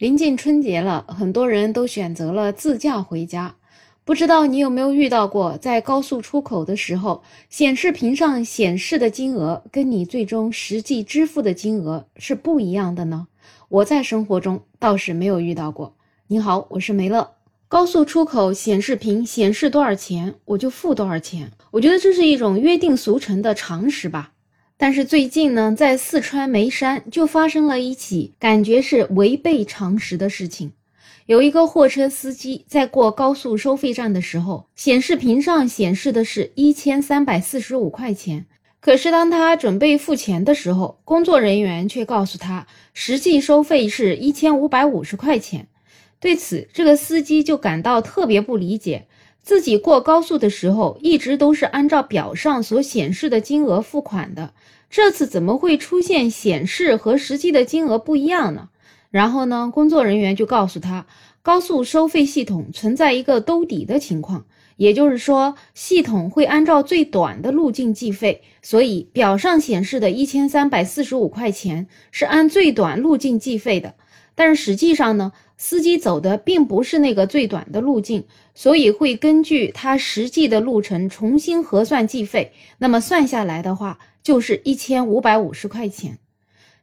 临近春节了，很多人都选择了自驾回家。不知道你有没有遇到过，在高速出口的时候，显示屏上显示的金额跟你最终实际支付的金额是不一样的呢？我在生活中倒是没有遇到过。你好，我是梅乐。高速出口显示屏显示多少钱，我就付多少钱。我觉得这是一种约定俗成的常识吧。但是最近呢，在四川眉山就发生了一起感觉是违背常识的事情。有一个货车司机在过高速收费站的时候，显示屏上显示的是一千三百四十五块钱。可是当他准备付钱的时候，工作人员却告诉他，实际收费是一千五百五十块钱。对此，这个司机就感到特别不理解。自己过高速的时候，一直都是按照表上所显示的金额付款的，这次怎么会出现显示和实际的金额不一样呢？然后呢，工作人员就告诉他，高速收费系统存在一个兜底的情况，也就是说，系统会按照最短的路径计费，所以表上显示的一千三百四十五块钱是按最短路径计费的。但是实际上呢，司机走的并不是那个最短的路径，所以会根据他实际的路程重新核算计费。那么算下来的话，就是一千五百五十块钱。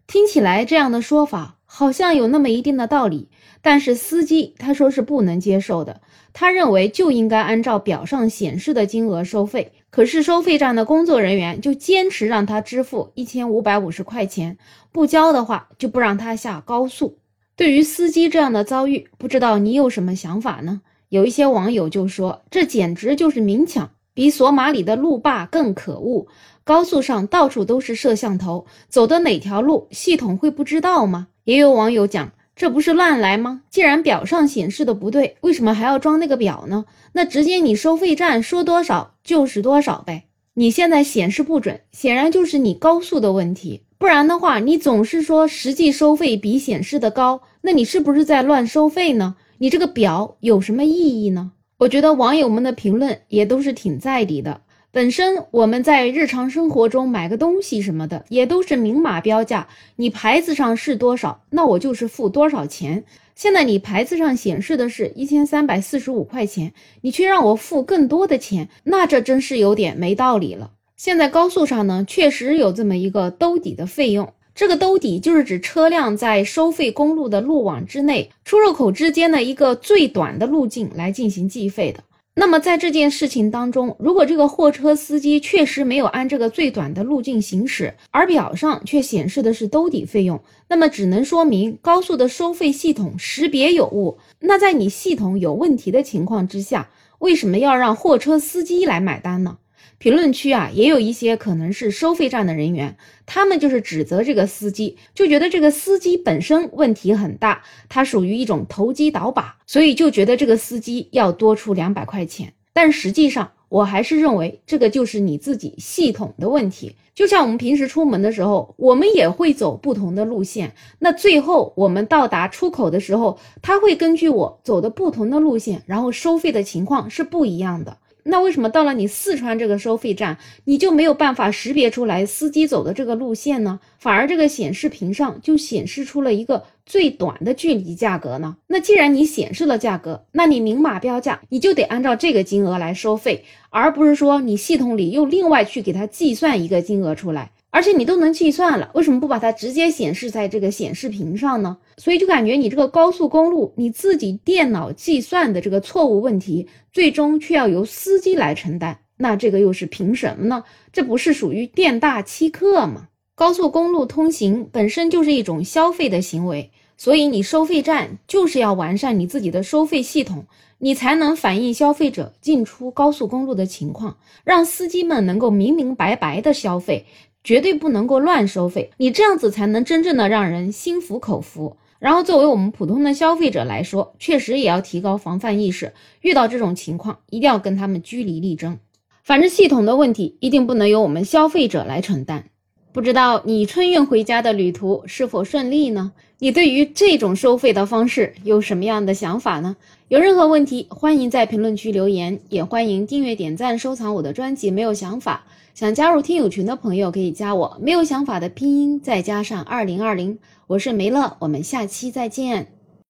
听起来这样的说法好像有那么一定的道理，但是司机他说是不能接受的。他认为就应该按照表上显示的金额收费，可是收费站的工作人员就坚持让他支付一千五百五十块钱，不交的话就不让他下高速。对于司机这样的遭遇，不知道你有什么想法呢？有一些网友就说，这简直就是明抢，比索马里的路霸更可恶。高速上到处都是摄像头，走的哪条路，系统会不知道吗？也有网友讲，这不是乱来吗？既然表上显示的不对，为什么还要装那个表呢？那直接你收费站说多少就是多少呗。你现在显示不准，显然就是你高速的问题。不然的话，你总是说实际收费比显示的高，那你是不是在乱收费呢？你这个表有什么意义呢？我觉得网友们的评论也都是挺在理的。本身我们在日常生活中买个东西什么的，也都是明码标价，你牌子上是多少，那我就是付多少钱。现在你牌子上显示的是一千三百四十五块钱，你却让我付更多的钱，那这真是有点没道理了。现在高速上呢，确实有这么一个兜底的费用。这个兜底就是指车辆在收费公路的路网之内，出入口之间的一个最短的路径来进行计费的。那么在这件事情当中，如果这个货车司机确实没有按这个最短的路径行驶，而表上却显示的是兜底费用，那么只能说明高速的收费系统识别有误。那在你系统有问题的情况之下，为什么要让货车司机来买单呢？评论区啊，也有一些可能是收费站的人员，他们就是指责这个司机，就觉得这个司机本身问题很大，他属于一种投机倒把，所以就觉得这个司机要多出两百块钱。但实际上，我还是认为这个就是你自己系统的问题。就像我们平时出门的时候，我们也会走不同的路线，那最后我们到达出口的时候，他会根据我走的不同的路线，然后收费的情况是不一样的。那为什么到了你四川这个收费站，你就没有办法识别出来司机走的这个路线呢？反而这个显示屏上就显示出了一个最短的距离价格呢？那既然你显示了价格，那你明码标价，你就得按照这个金额来收费，而不是说你系统里又另外去给它计算一个金额出来。而且你都能计算了，为什么不把它直接显示在这个显示屏上呢？所以就感觉你这个高速公路你自己电脑计算的这个错误问题，最终却要由司机来承担，那这个又是凭什么呢？这不是属于店大欺客吗？高速公路通行本身就是一种消费的行为，所以你收费站就是要完善你自己的收费系统，你才能反映消费者进出高速公路的情况，让司机们能够明明白白的消费。绝对不能够乱收费，你这样子才能真正的让人心服口服。然后，作为我们普通的消费者来说，确实也要提高防范意识，遇到这种情况一定要跟他们据理力争。反正系统的问题一定不能由我们消费者来承担。不知道你春运回家的旅途是否顺利呢？你对于这种收费的方式有什么样的想法呢？有任何问题，欢迎在评论区留言，也欢迎订阅、点赞、收藏我的专辑。没有想法。想加入听友群的朋友可以加我，没有想法的拼音再加上二零二零，我是梅乐，我们下期再见。